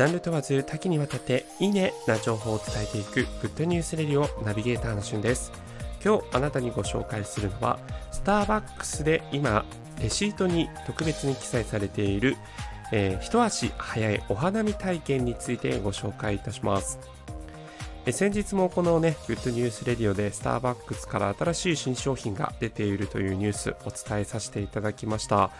ジャンル問わず多岐にわたっていいねな情報を伝えていくグッドニュースレディオナビゲーターのしゅんです。今日あなたにご紹介するのはスターバックスで今レシートに特別に記載されている、えー、一足早いお花見体験についてご紹介いたします。先日もこのね、グッドニュースレディオでスターバックスから新しい新商品が出ているというニュースお伝えさせていただきました。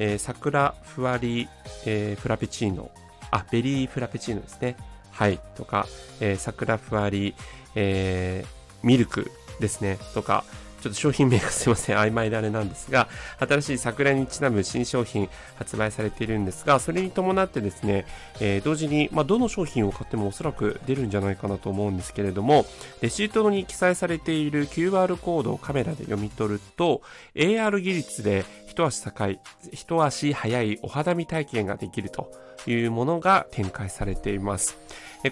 えー、桜ふわり、えー、フラペチーノ、あ、ベリーフラペチーノですね。はい、とか、えー、桜ふわり、えー、ミルクですね、とか、ちょっと商品名がすいません、曖昧であれなんですが、新しい桜にちなむ新商品発売されているんですが、それに伴ってですね、えー、同時に、まあ、どの商品を買ってもおそらく出るんじゃないかなと思うんですけれども、レシートに記載されている QR コードをカメラで読み取ると、AR 技術で一足高い、一足早いお肌見体験ができるというものが展開されています。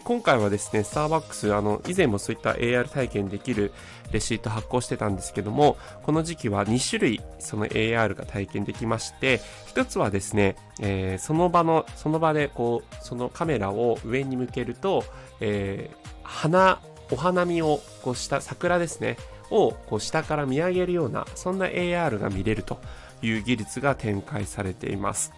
今回はですね、スターバックス、あの、以前もそういった AR 体験できるレシート発行してたんですけどけども、この時期は2種類その AR が体験できまして、一つはですね、えー、その場の、その場でこう、そのカメラを上に向けると、えー、花、お花見をこうした桜ですね、をこう下から見上げるような、そんな AR が見れるという技術が展開されています。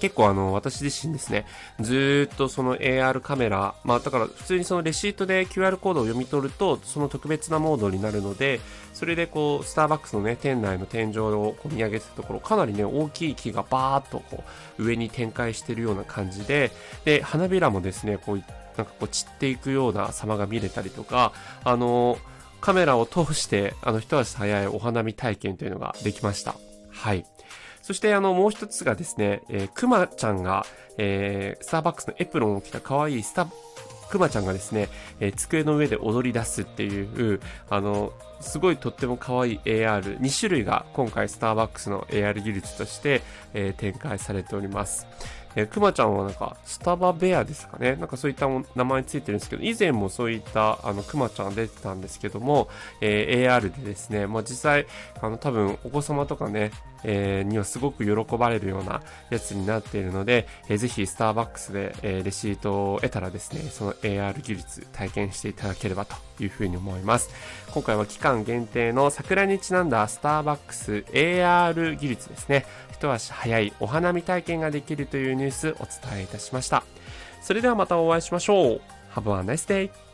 結構あの、私自身ですね、ずっとその AR カメラ、まあだから普通にそのレシートで QR コードを読み取ると、その特別なモードになるので、それでこう、スターバックスのね、店内の天井をこう見上げてたところ、かなりね、大きい木がバーっとこう、上に展開してるような感じで、で、花びらもですね、こう、なんかこう散っていくような様が見れたりとか、あの、カメラを通して、あの、一足早いお花見体験というのができました。はい。そしてあの、もう一つがですね、えー、くまちゃんが、えー、スターバックスのエプロンを着た可愛いスタ、くまちゃんがですね、えー、机の上で踊り出すっていう、あの、すごいとっても可愛い AR、2種類が今回スターバックスの AR 技術として、えー、展開されております。えー、くまちゃんはなんか、スタバベアですかね。なんかそういった名前ついてるんですけど、以前もそういった、あの、くまちゃん出てたんですけども、えー、AR でですね、まあ、実際、あの、多分、お子様とかね、えー、にはすごく喜ばれるようなやつになっているので、えー、ぜひスターバックスで、え、レシートを得たらですね、その AR 技術体験していただければというふうに思います。今回は期間限定の桜にちなんだスターバックス AR 技術ですね。一足早いお花見体験ができるというニュースお伝えいたしました。それではまたお会いしましょう。Have a nice day!